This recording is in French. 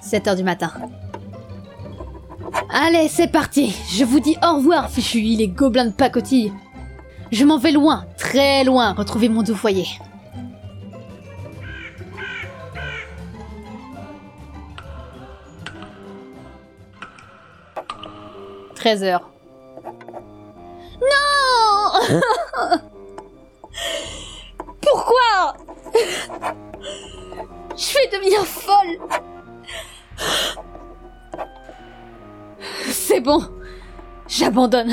7 heures du matin. Allez, c'est parti Je vous dis au revoir, fichu les gobelins de pacotille Je m'en vais loin, très loin, retrouver mon doux foyer. « 13 heures. Non Pourquoi Je vais devenir folle C'est bon, j'abandonne.